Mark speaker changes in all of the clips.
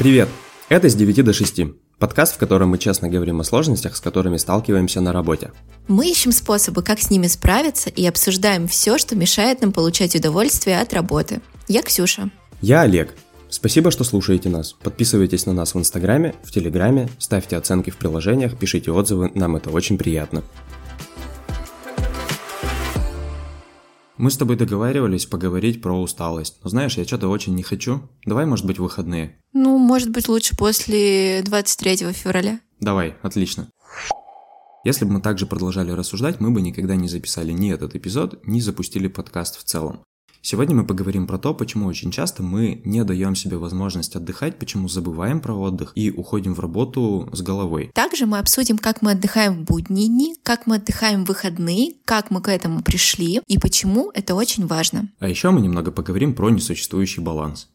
Speaker 1: Привет! Это «С 9 до 6» подкаст, в котором мы честно говорим о сложностях, с которыми сталкиваемся на работе.
Speaker 2: Мы ищем способы, как с ними справиться и обсуждаем все, что мешает нам получать удовольствие от работы. Я Ксюша.
Speaker 1: Я Олег. Спасибо, что слушаете нас. Подписывайтесь на нас в Инстаграме, в Телеграме, ставьте оценки в приложениях, пишите отзывы, нам это очень приятно. Мы с тобой договаривались поговорить про усталость. Но знаешь, я что-то очень не хочу. Давай, может быть, выходные.
Speaker 2: Ну, может быть, лучше после 23 февраля.
Speaker 1: Давай, отлично. Если бы мы также продолжали рассуждать, мы бы никогда не записали ни этот эпизод, ни запустили подкаст в целом. Сегодня мы поговорим про то, почему очень часто мы не даем себе возможность отдыхать, почему забываем про отдых и уходим в работу с головой.
Speaker 2: Также мы обсудим, как мы отдыхаем в будние дни, как мы отдыхаем в выходные, как мы к этому пришли и почему это очень важно.
Speaker 1: А еще мы немного поговорим про несуществующий баланс.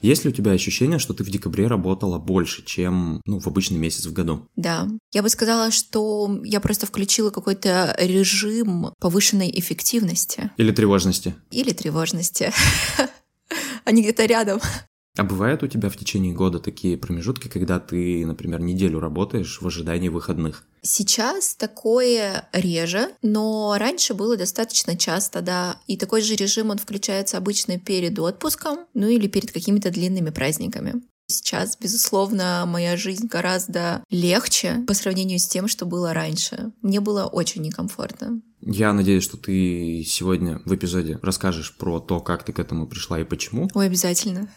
Speaker 1: Есть ли у тебя ощущение, что ты в декабре работала больше, чем ну, в обычный месяц в году?
Speaker 2: Да. Я бы сказала, что я просто включила какой-то режим повышенной эффективности.
Speaker 1: Или тревожности?
Speaker 2: Или тревожности. Они где-то рядом.
Speaker 1: А бывают у тебя в течение года такие промежутки, когда ты, например, неделю работаешь в ожидании выходных?
Speaker 2: Сейчас такое реже, но раньше было достаточно часто, да. И такой же режим он включается обычно перед отпуском, ну или перед какими-то длинными праздниками. Сейчас, безусловно, моя жизнь гораздо легче по сравнению с тем, что было раньше. Мне было очень некомфортно.
Speaker 1: Я надеюсь, что ты сегодня в эпизоде расскажешь про то, как ты к этому пришла и почему.
Speaker 2: Ой, обязательно.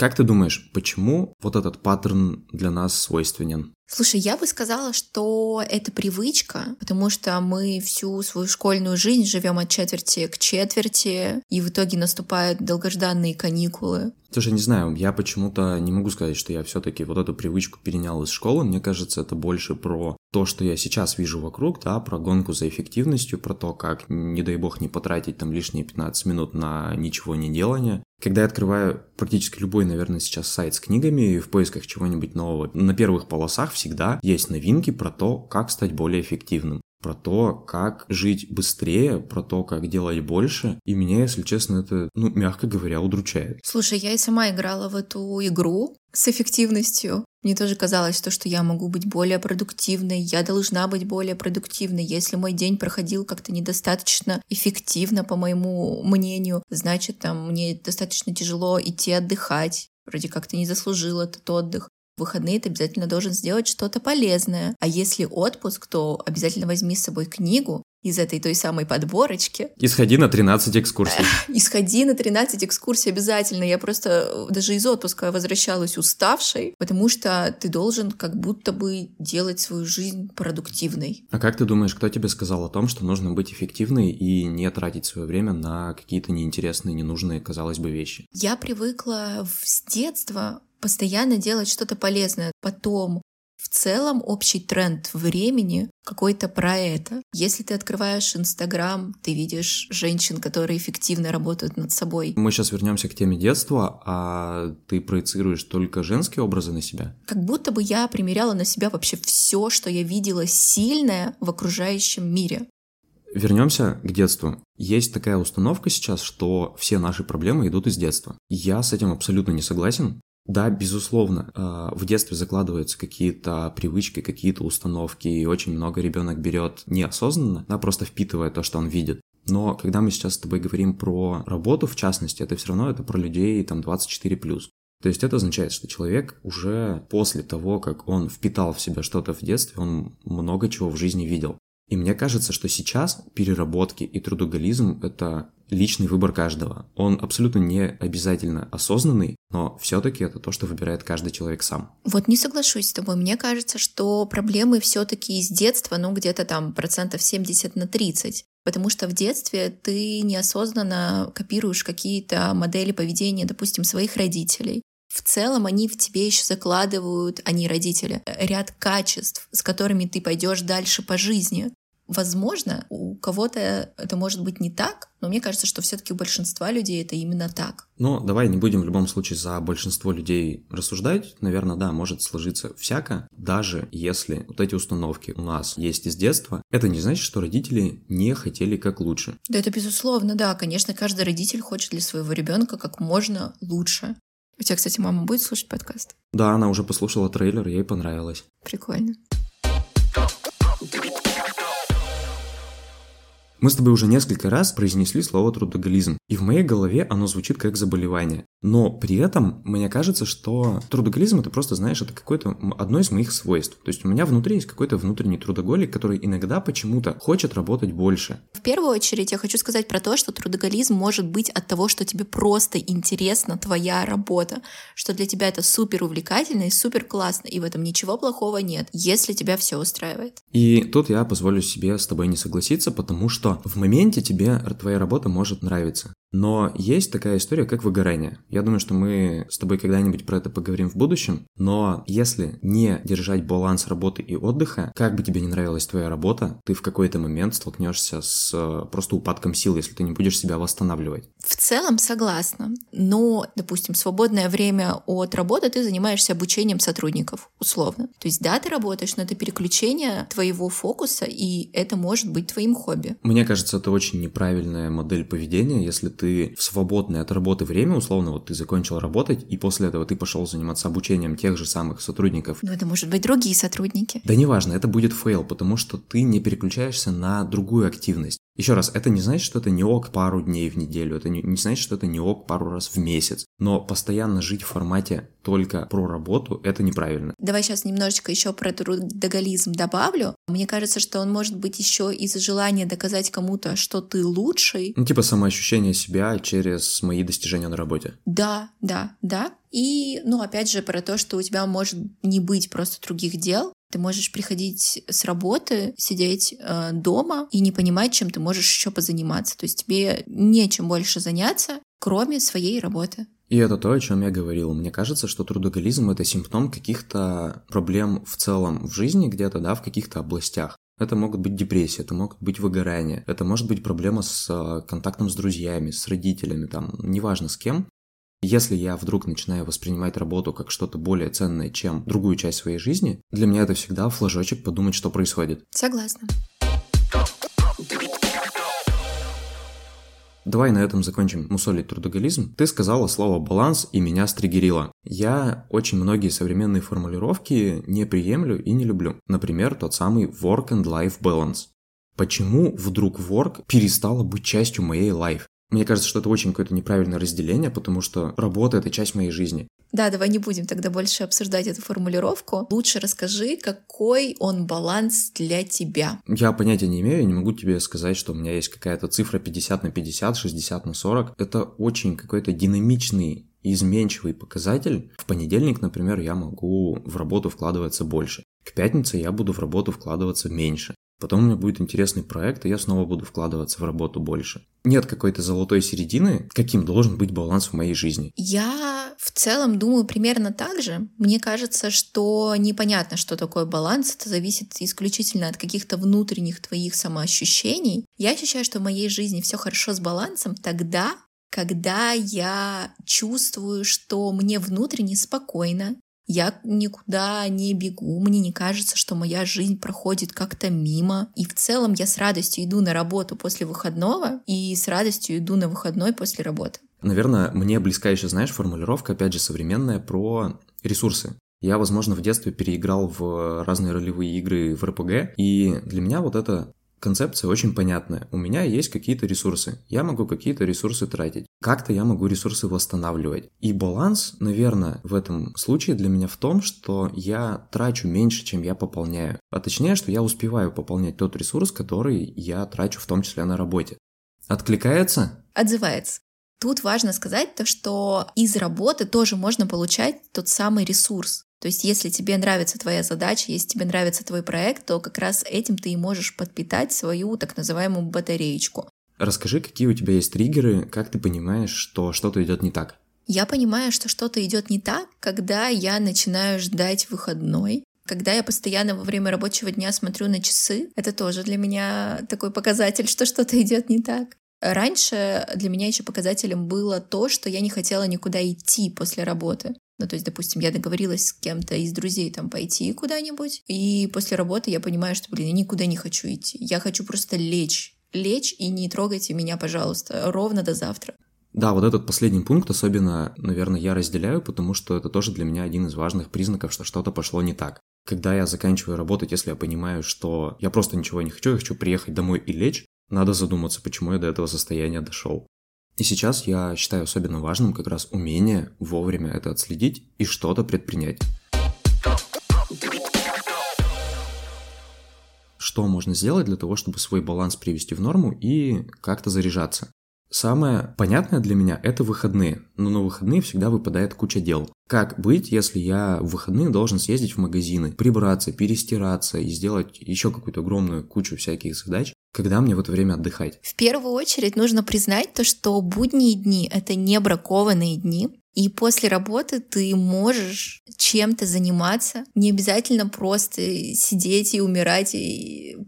Speaker 1: Как ты думаешь, почему вот этот паттерн для нас свойственен?
Speaker 2: Слушай, я бы сказала, что это привычка, потому что мы всю свою школьную жизнь живем от четверти к четверти, и в итоге наступают долгожданные каникулы.
Speaker 1: Слушай, не знаю, я почему-то не могу сказать, что я все-таки вот эту привычку перенял из школы. Мне кажется, это больше про то, что я сейчас вижу вокруг, да, про гонку за эффективностью, про то, как, не дай бог, не потратить там лишние 15 минут на ничего не делание. Когда я открываю практически любой, наверное, сейчас сайт с книгами в поисках чего-нибудь нового, на первых полосах всегда есть новинки про то, как стать более эффективным про то, как жить быстрее, про то, как делать больше. И меня, если честно, это, ну, мягко говоря, удручает.
Speaker 2: Слушай, я и сама играла в эту игру с эффективностью. Мне тоже казалось то, что я могу быть более продуктивной, я должна быть более продуктивной. Если мой день проходил как-то недостаточно эффективно, по моему мнению, значит, там мне достаточно тяжело идти отдыхать. Вроде как то не заслужил этот отдых в выходные ты обязательно должен сделать что-то полезное. А если отпуск, то обязательно возьми с собой книгу из этой той самой подборочки.
Speaker 1: Исходи на 13 экскурсий.
Speaker 2: Исходи на 13 экскурсий обязательно. Я просто э, даже из отпуска возвращалась уставшей, потому что ты должен как будто бы делать свою жизнь продуктивной.
Speaker 1: А как ты думаешь, кто тебе сказал о том, что нужно быть эффективной и не тратить свое время на какие-то неинтересные, ненужные, казалось бы, вещи?
Speaker 2: Я привыкла с детства постоянно делать что-то полезное. Потом в целом общий тренд времени какой-то про это. Если ты открываешь Инстаграм, ты видишь женщин, которые эффективно работают над собой.
Speaker 1: Мы сейчас вернемся к теме детства, а ты проецируешь только женские образы на себя?
Speaker 2: Как будто бы я примеряла на себя вообще все, что я видела сильное в окружающем мире.
Speaker 1: Вернемся к детству. Есть такая установка сейчас, что все наши проблемы идут из детства. Я с этим абсолютно не согласен. Да, безусловно, а, в детстве закладываются какие-то привычки, какие-то установки, и очень много ребенок берет неосознанно, да, просто впитывая то, что он видит. Но когда мы сейчас с тобой говорим про работу, в частности, это все равно это про людей там 24+. То есть это означает, что человек уже после того, как он впитал в себя что-то в детстве, он много чего в жизни видел. И мне кажется, что сейчас переработки и трудоголизм — это личный выбор каждого. Он абсолютно не обязательно осознанный, но все-таки это то, что выбирает каждый человек сам.
Speaker 2: Вот не соглашусь с тобой. Мне кажется, что проблемы все-таки из детства, ну где-то там процентов 70 на 30. Потому что в детстве ты неосознанно копируешь какие-то модели поведения, допустим, своих родителей. В целом они в тебе еще закладывают, они родители, ряд качеств, с которыми ты пойдешь дальше по жизни Возможно, у кого-то это может быть не так, но мне кажется, что все-таки у большинства людей это именно так.
Speaker 1: Ну, давай не будем в любом случае за большинство людей рассуждать. Наверное, да, может сложиться всяко. Даже если вот эти установки у нас есть из детства, это не значит, что родители не хотели как лучше.
Speaker 2: Да, это безусловно, да. Конечно, каждый родитель хочет для своего ребенка как можно лучше. У тебя, кстати, мама будет слушать подкаст?
Speaker 1: Да, она уже послушала трейлер, ей понравилось.
Speaker 2: Прикольно.
Speaker 1: Мы с тобой уже несколько раз произнесли слово трудоголизм, и в моей голове оно звучит как заболевание. Но при этом мне кажется, что трудоголизм это просто, знаешь, это какое-то одно из моих свойств. То есть у меня внутри есть какой-то внутренний трудоголик, который иногда почему-то хочет работать больше.
Speaker 2: В первую очередь я хочу сказать про то, что трудоголизм может быть от того, что тебе просто интересна твоя работа, что для тебя это супер увлекательно и супер классно, и в этом ничего плохого нет, если тебя все устраивает.
Speaker 1: И тут я позволю себе с тобой не согласиться, потому что в моменте тебе твоя работа может нравиться. Но есть такая история, как выгорание. Я думаю, что мы с тобой когда-нибудь про это поговорим в будущем. Но если не держать баланс работы и отдыха, как бы тебе не нравилась твоя работа, ты в какой-то момент столкнешься с э, просто упадком сил, если ты не будешь себя восстанавливать.
Speaker 2: В целом согласна. Но, допустим, свободное время от работы ты занимаешься обучением сотрудников, условно. То есть да, ты работаешь, но это переключение твоего фокуса, и это может быть твоим хобби.
Speaker 1: Мне кажется, это очень неправильная модель поведения, если ты в свободное от работы время, условно, вот ты закончил работать, и после этого ты пошел заниматься обучением тех же самых сотрудников.
Speaker 2: Ну, это может быть другие сотрудники.
Speaker 1: Да неважно, это будет fail, потому что ты не переключаешься на другую активность. Еще раз, это не значит, что это не OK пару дней в неделю, это не, не значит, что это не OK пару раз в месяц. Но постоянно жить в формате только про работу, это неправильно.
Speaker 2: Давай сейчас немножечко еще про трудоголизм добавлю. Мне кажется, что он может быть еще из-за желания доказать кому-то, что ты лучший.
Speaker 1: Ну, типа самоощущение себя через мои достижения на работе.
Speaker 2: Да, да, да. И, ну, опять же, про то, что у тебя может не быть просто других дел, ты можешь приходить с работы, сидеть э, дома и не понимать, чем ты можешь еще позаниматься. То есть тебе нечем больше заняться, кроме своей работы.
Speaker 1: И это то, о чем я говорил. Мне кажется, что трудоголизм — это симптом каких-то проблем в целом в жизни где-то, да, в каких-то областях. Это могут быть депрессии, это могут быть выгорания, это может быть проблема с э, контактом с друзьями, с родителями, там, неважно с кем. Если я вдруг начинаю воспринимать работу как что-то более ценное, чем другую часть своей жизни, для меня это всегда флажочек подумать, что происходит.
Speaker 2: Согласна.
Speaker 1: Давай на этом закончим мусолить трудоголизм. Ты сказала слово «баланс» и меня стригерило. Я очень многие современные формулировки не приемлю и не люблю. Например, тот самый work and life balance. Почему вдруг work перестало быть частью моей life? Мне кажется, что это очень какое-то неправильное разделение, потому что работа — это часть моей жизни.
Speaker 2: Да, давай не будем тогда больше обсуждать эту формулировку. Лучше расскажи, какой он баланс для тебя.
Speaker 1: Я понятия не имею, не могу тебе сказать, что у меня есть какая-то цифра 50 на 50, 60 на 40. Это очень какой-то динамичный изменчивый показатель. В понедельник, например, я могу в работу вкладываться больше. К пятнице я буду в работу вкладываться меньше. Потом у меня будет интересный проект, и я снова буду вкладываться в работу больше. Нет какой-то золотой середины, каким должен быть баланс в моей жизни.
Speaker 2: Я в целом думаю примерно так же. Мне кажется, что непонятно, что такое баланс. Это зависит исключительно от каких-то внутренних твоих самоощущений. Я ощущаю, что в моей жизни все хорошо с балансом тогда, когда я чувствую, что мне внутренне спокойно, я никуда не бегу, мне не кажется, что моя жизнь проходит как-то мимо. И в целом я с радостью иду на работу после выходного и с радостью иду на выходной после работы.
Speaker 1: Наверное, мне близка еще, знаешь, формулировка, опять же, современная про ресурсы. Я, возможно, в детстве переиграл в разные ролевые игры в РПГ, и для меня вот это Концепция очень понятная. У меня есть какие-то ресурсы. Я могу какие-то ресурсы тратить. Как-то я могу ресурсы восстанавливать. И баланс, наверное, в этом случае для меня в том, что я трачу меньше, чем я пополняю. А точнее, что я успеваю пополнять тот ресурс, который я трачу в том числе на работе. Откликается?
Speaker 2: Отзывается. Тут важно сказать то, что из работы тоже можно получать тот самый ресурс. То есть, если тебе нравится твоя задача, если тебе нравится твой проект, то как раз этим ты и можешь подпитать свою так называемую батареечку.
Speaker 1: Расскажи, какие у тебя есть триггеры, как ты понимаешь, что что-то идет не так?
Speaker 2: Я понимаю, что что-то идет не так, когда я начинаю ждать выходной, Когда я постоянно во время рабочего дня смотрю на часы, это тоже для меня такой показатель, что что-то идет не так. Раньше для меня еще показателем было то, что я не хотела никуда идти после работы. Ну, то есть, допустим, я договорилась с кем-то из друзей там пойти куда-нибудь, и после работы я понимаю, что, блин, я никуда не хочу идти. Я хочу просто лечь. Лечь и не трогайте меня, пожалуйста, ровно до завтра.
Speaker 1: Да, вот этот последний пункт особенно, наверное, я разделяю, потому что это тоже для меня один из важных признаков, что что-то пошло не так. Когда я заканчиваю работать, если я понимаю, что я просто ничего не хочу, я хочу приехать домой и лечь, надо задуматься, почему я до этого состояния дошел. И сейчас я считаю особенно важным как раз умение вовремя это отследить и что-то предпринять. Что можно сделать для того, чтобы свой баланс привести в норму и как-то заряжаться? Самое понятное для меня – это выходные. Но на выходные всегда выпадает куча дел. Как быть, если я в выходные должен съездить в магазины, прибраться, перестираться и сделать еще какую-то огромную кучу всяких задач, когда мне в это время отдыхать?
Speaker 2: В первую очередь нужно признать то, что будние дни — это не бракованные дни, и после работы ты можешь чем-то заниматься, не обязательно просто сидеть и умирать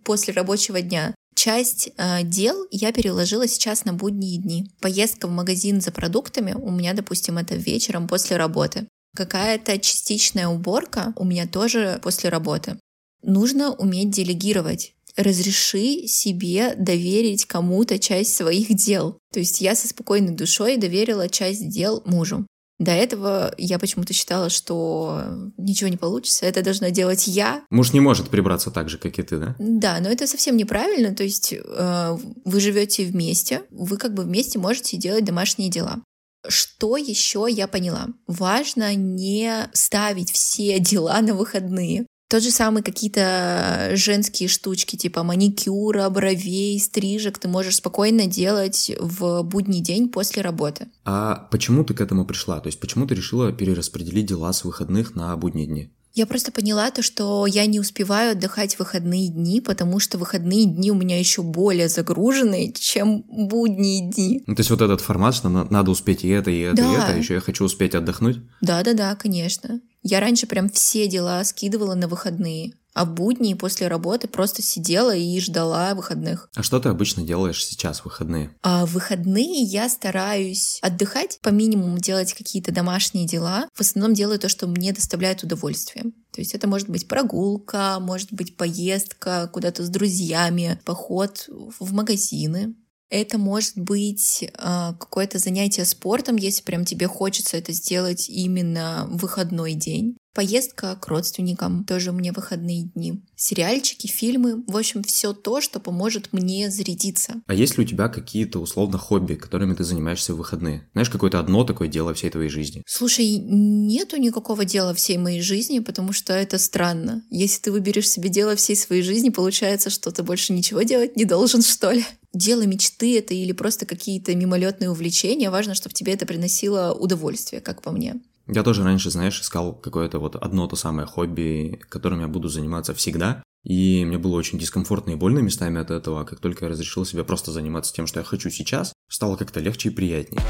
Speaker 2: после рабочего дня. Часть э, дел я переложила сейчас на будние дни. Поездка в магазин за продуктами у меня, допустим, это вечером после работы. Какая-то частичная уборка у меня тоже после работы. Нужно уметь делегировать разреши себе доверить кому-то часть своих дел. То есть я со спокойной душой доверила часть дел мужу. До этого я почему-то считала, что ничего не получится, это должна делать я.
Speaker 1: Муж не может прибраться так же, как и ты, да?
Speaker 2: Да, но это совсем неправильно. То есть э, вы живете вместе, вы как бы вместе можете делать домашние дела. Что еще я поняла? Важно не ставить все дела на выходные. Тот же самый какие-то женские штучки, типа маникюра, бровей, стрижек, ты можешь спокойно делать в будний день после работы.
Speaker 1: А почему ты к этому пришла? То есть почему ты решила перераспределить дела с выходных на будние дни?
Speaker 2: Я просто поняла то, что я не успеваю отдыхать в выходные дни, потому что выходные дни у меня еще более загружены, чем будние дни.
Speaker 1: Ну, то есть вот этот формат, что надо успеть и это, и это, да. и это, еще я хочу успеть отдохнуть?
Speaker 2: Да-да-да, конечно. Я раньше прям все дела скидывала на выходные, а в будни после работы просто сидела и ждала выходных.
Speaker 1: А что ты обычно делаешь сейчас в выходные?
Speaker 2: А в выходные я стараюсь отдыхать, по минимуму делать какие-то домашние дела. В основном делаю то, что мне доставляет удовольствие. То есть это может быть прогулка, может быть поездка куда-то с друзьями, поход в магазины. Это может быть э, какое-то занятие спортом, если прям тебе хочется это сделать именно в выходной день. Поездка к родственникам, тоже у меня выходные дни. Сериальчики, фильмы, в общем, все то, что поможет мне зарядиться.
Speaker 1: А есть ли у тебя какие-то условно хобби, которыми ты занимаешься в выходные? Знаешь, какое-то одно такое дело всей твоей жизни?
Speaker 2: Слушай, нету никакого дела всей моей жизни, потому что это странно. Если ты выберешь себе дело всей своей жизни, получается, что ты больше ничего делать не должен, что ли? дело мечты это или просто какие-то мимолетные увлечения, важно, чтобы тебе это приносило удовольствие, как по мне.
Speaker 1: Я тоже раньше, знаешь, искал какое-то вот одно то самое хобби, которым я буду заниматься всегда. И мне было очень дискомфортно и больно местами от этого. Как только я разрешил себе просто заниматься тем, что я хочу сейчас, стало как-то легче и приятнее.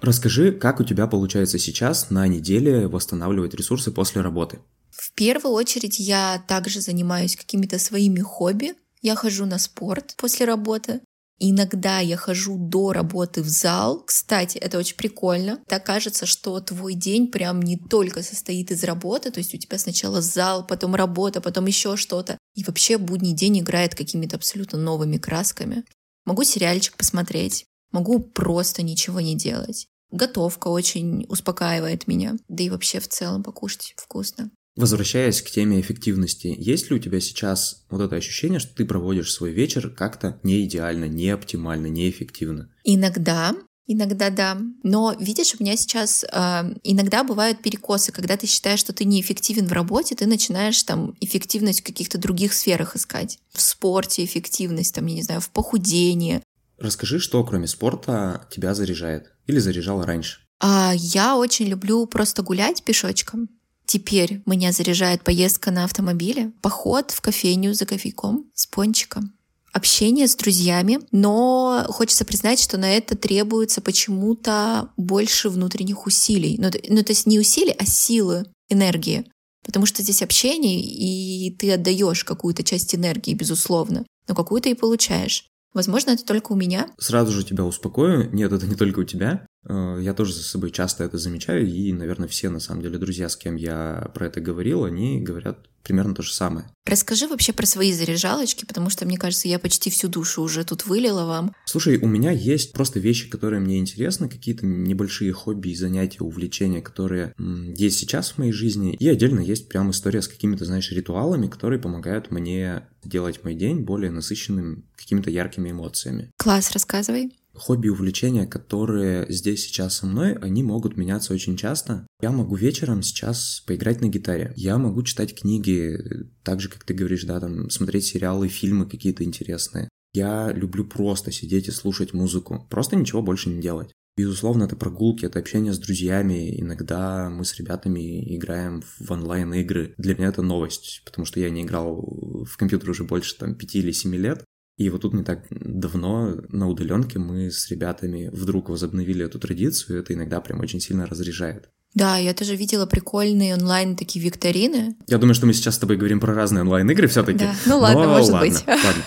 Speaker 1: Расскажи, как у тебя получается сейчас на неделе восстанавливать ресурсы после работы?
Speaker 2: В первую очередь я также занимаюсь какими-то своими хобби. Я хожу на спорт после работы. Иногда я хожу до работы в зал. Кстати, это очень прикольно. Так кажется, что твой день прям не только состоит из работы, то есть у тебя сначала зал, потом работа, потом еще что-то. И вообще будний день играет какими-то абсолютно новыми красками. Могу сериальчик посмотреть, могу просто ничего не делать. Готовка очень успокаивает меня, да и вообще в целом покушать вкусно.
Speaker 1: Возвращаясь к теме эффективности, есть ли у тебя сейчас вот это ощущение, что ты проводишь свой вечер как-то не идеально, не оптимально, неэффективно?
Speaker 2: Иногда, Иногда да. Но видишь, у меня сейчас э, иногда бывают перекосы, когда ты считаешь, что ты неэффективен в работе, ты начинаешь там эффективность в каких-то других сферах искать. В спорте эффективность, там, я не знаю, в похудении.
Speaker 1: Расскажи, что кроме спорта тебя заряжает или заряжало раньше?
Speaker 2: А, я очень люблю просто гулять пешочком. Теперь меня заряжает поездка на автомобиле, поход в кофейню за кофейком с пончиком общение с друзьями, но хочется признать, что на это требуется почему-то больше внутренних усилий. Ну, ну то есть не усилий, а силы. энергии. Потому что здесь общение, и ты отдаешь какую-то часть энергии, безусловно, но какую-то и получаешь. Возможно, это только у меня.
Speaker 1: Сразу же тебя успокою. Нет, это не только у тебя. Э, я тоже за собой часто это замечаю, и, наверное, все, на самом деле, друзья, с кем я про это говорил, они говорят примерно то же самое.
Speaker 2: Расскажи вообще про свои заряжалочки, потому что, мне кажется, я почти всю душу уже тут вылила вам.
Speaker 1: Слушай, у меня есть просто вещи, которые мне интересны, какие-то небольшие хобби и занятия, увлечения, которые есть сейчас в моей жизни. И отдельно есть прям история с какими-то, знаешь, ритуалами, которые помогают мне делать мой день более насыщенным какими-то яркими эмоциями.
Speaker 2: Класс, рассказывай
Speaker 1: хобби и увлечения, которые здесь сейчас со мной, они могут меняться очень часто. Я могу вечером сейчас поиграть на гитаре. Я могу читать книги, так же, как ты говоришь, да, там, смотреть сериалы, фильмы какие-то интересные. Я люблю просто сидеть и слушать музыку. Просто ничего больше не делать. Безусловно, это прогулки, это общение с друзьями. Иногда мы с ребятами играем в онлайн-игры. Для меня это новость, потому что я не играл в компьютер уже больше там 5 или 7 лет. И вот тут не так давно на удаленке мы с ребятами вдруг возобновили эту традицию, и это иногда прям очень сильно разряжает.
Speaker 2: Да, я тоже видела прикольные онлайн такие викторины.
Speaker 1: Я думаю, что мы сейчас с тобой говорим про разные онлайн-игры все-таки.
Speaker 2: Да, ну ладно, Но, может ладно, быть.
Speaker 1: Ладно.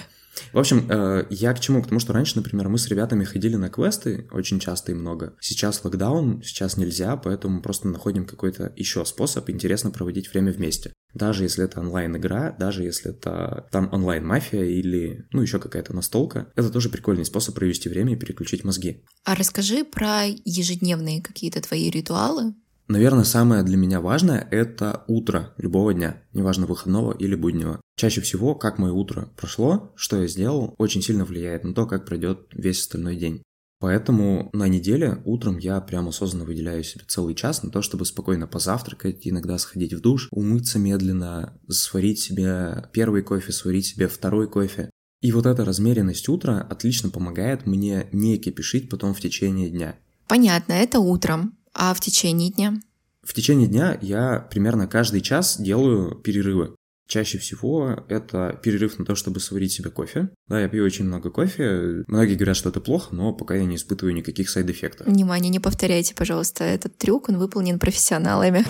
Speaker 1: В общем, э, я к чему? К тому, что раньше, например, мы с ребятами ходили на квесты очень часто и много. Сейчас локдаун, сейчас нельзя, поэтому просто находим какой-то еще способ интересно проводить время вместе. Даже если это онлайн-игра, даже если это там онлайн-мафия или, ну, еще какая-то настолка, это тоже прикольный способ провести время и переключить мозги.
Speaker 2: А расскажи про ежедневные какие-то твои ритуалы,
Speaker 1: Наверное, самое для меня важное – это утро любого дня, неважно выходного или буднего. Чаще всего, как мое утро прошло, что я сделал, очень сильно влияет на то, как пройдет весь остальной день. Поэтому на неделе утром я прямо осознанно выделяю себе целый час на то, чтобы спокойно позавтракать, иногда сходить в душ, умыться медленно, сварить себе первый кофе, сварить себе второй кофе. И вот эта размеренность утра отлично помогает мне не кипишить потом в течение дня.
Speaker 2: Понятно, это утром. А в течение дня?
Speaker 1: В течение дня я примерно каждый час делаю перерывы. Чаще всего это перерыв на то, чтобы сварить себе кофе. Да, я пью очень много кофе. Многие говорят, что это плохо, но пока я не испытываю никаких сайд-эффектов.
Speaker 2: Внимание, не повторяйте, пожалуйста, этот трюк, он выполнен профессионалами.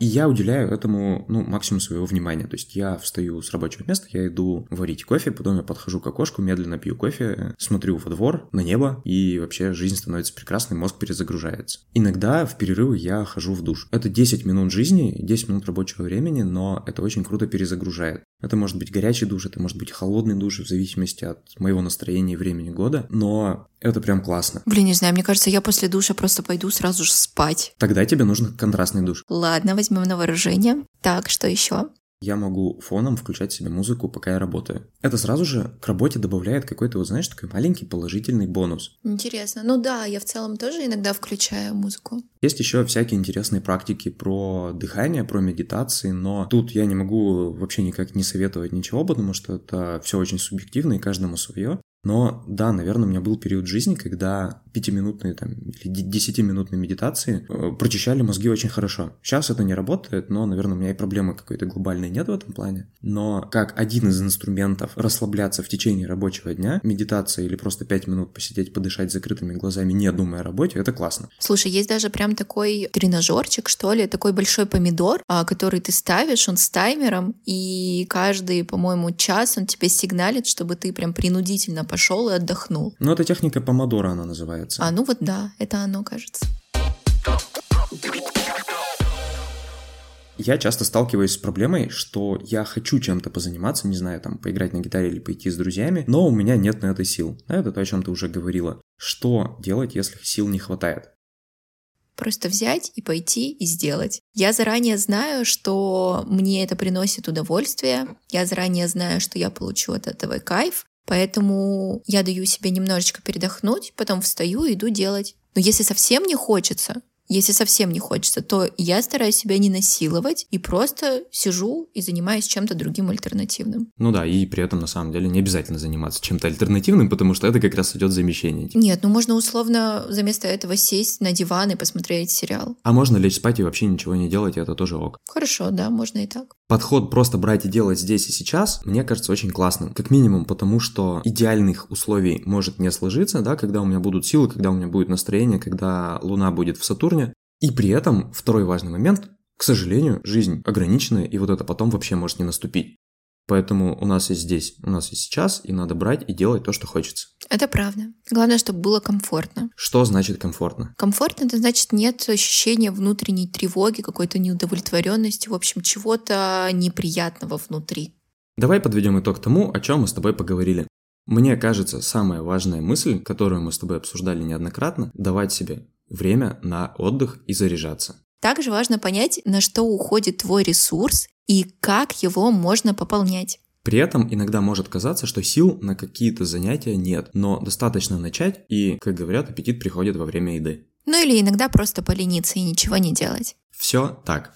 Speaker 1: И я уделяю этому, ну, максимум своего внимания. То есть я встаю с рабочего места, я иду варить кофе, потом я подхожу к окошку, медленно пью кофе, смотрю во двор, на небо, и вообще жизнь становится прекрасной, мозг перезагружается. Иногда в перерывы я хожу в душ. Это 10 минут жизни, 10 минут рабочего времени, но это очень круто перезагружает. Это может быть горячий душ, это может быть холодный душ, в зависимости от моего настроения и времени года, но это прям классно.
Speaker 2: Блин, не знаю, мне кажется, я после душа просто пойду сразу же спать.
Speaker 1: Тогда тебе нужен контрастный душ.
Speaker 2: Ладно, возьмем на вооружение. Так, что еще?
Speaker 1: я могу фоном включать себе музыку, пока я работаю. Это сразу же к работе добавляет какой-то, вот знаешь, такой маленький положительный бонус.
Speaker 2: Интересно. Ну да, я в целом тоже иногда включаю музыку.
Speaker 1: Есть еще всякие интересные практики про дыхание, про медитации, но тут я не могу вообще никак не советовать ничего, потому что это все очень субъективно и каждому свое. Но да, наверное, у меня был период жизни, когда пятиминутные там, или десятиминутные медитации э, прочищали мозги очень хорошо. Сейчас это не работает, но, наверное, у меня и проблемы какой-то глобальной нет в этом плане. Но как один из инструментов расслабляться в течение рабочего дня, медитация или просто пять минут посидеть, подышать закрытыми глазами, не думая о работе, это классно.
Speaker 2: Слушай, есть даже прям такой тренажерчик, что ли, такой большой помидор, а, который ты ставишь, он с таймером, и каждый, по-моему, час он тебе сигналит, чтобы ты прям принудительно пошел и отдохнул.
Speaker 1: Ну, это техника помодора, она называется.
Speaker 2: А, ну вот да, это оно, кажется.
Speaker 1: Я часто сталкиваюсь с проблемой, что я хочу чем-то позаниматься, не знаю, там, поиграть на гитаре или пойти с друзьями, но у меня нет на это сил. Это то, о чем ты уже говорила. Что делать, если сил не хватает?
Speaker 2: Просто взять и пойти и сделать. Я заранее знаю, что мне это приносит удовольствие. Я заранее знаю, что я получу от этого кайф. Поэтому я даю себе немножечко передохнуть, потом встаю и иду делать. Но если совсем не хочется, если совсем не хочется, то я стараюсь себя не насиловать и просто сижу и занимаюсь чем-то другим альтернативным.
Speaker 1: Ну да, и при этом на самом деле не обязательно заниматься чем-то альтернативным, потому что это как раз идет замещение.
Speaker 2: Нет, ну можно условно вместо этого сесть на диван и посмотреть сериал.
Speaker 1: А можно лечь спать и вообще ничего не делать, и это тоже ок.
Speaker 2: Хорошо, да, можно и так.
Speaker 1: Подход просто брать и делать здесь и сейчас, мне кажется очень классным. Как минимум потому, что идеальных условий может не сложиться, да, когда у меня будут силы, когда у меня будет настроение, когда Луна будет в Сатурне, И при этом второй важный момент, к сожалению, жизнь ограниченная, и вот это потом вообще может не наступить. Поэтому у нас есть здесь, у нас есть сейчас, и надо брать и делать то, что хочется.
Speaker 2: Это правда. Главное, чтобы было комфортно.
Speaker 1: Что значит комфортно?
Speaker 2: Комфортно это значит нет ощущения внутренней тревоги, какой-то неудовлетворенности, в общем, чего-то неприятного внутри.
Speaker 1: Давай подведем итог тому, о чем мы с тобой поговорили. Мне кажется, самая важная мысль, которую мы с тобой обсуждали неоднократно, давать себе время на отдых и заряжаться.
Speaker 2: Также важно понять, на что уходит твой ресурс и как его можно пополнять.
Speaker 1: При этом иногда может казаться, что сил на какие-то занятия нет, но достаточно начать, и, как говорят, аппетит приходит во время еды.
Speaker 2: Ну или иногда просто полениться и ничего не делать.
Speaker 1: Все так.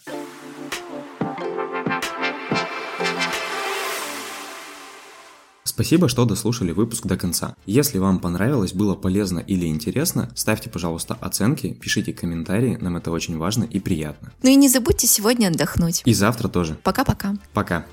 Speaker 1: Спасибо, что дослушали выпуск до конца. Если вам понравилось, было полезно или интересно, ставьте, пожалуйста, оценки, пишите комментарии, нам это очень важно и приятно.
Speaker 2: Ну и не забудьте сегодня отдохнуть.
Speaker 1: И завтра тоже.
Speaker 2: Пока-пока.
Speaker 1: Пока.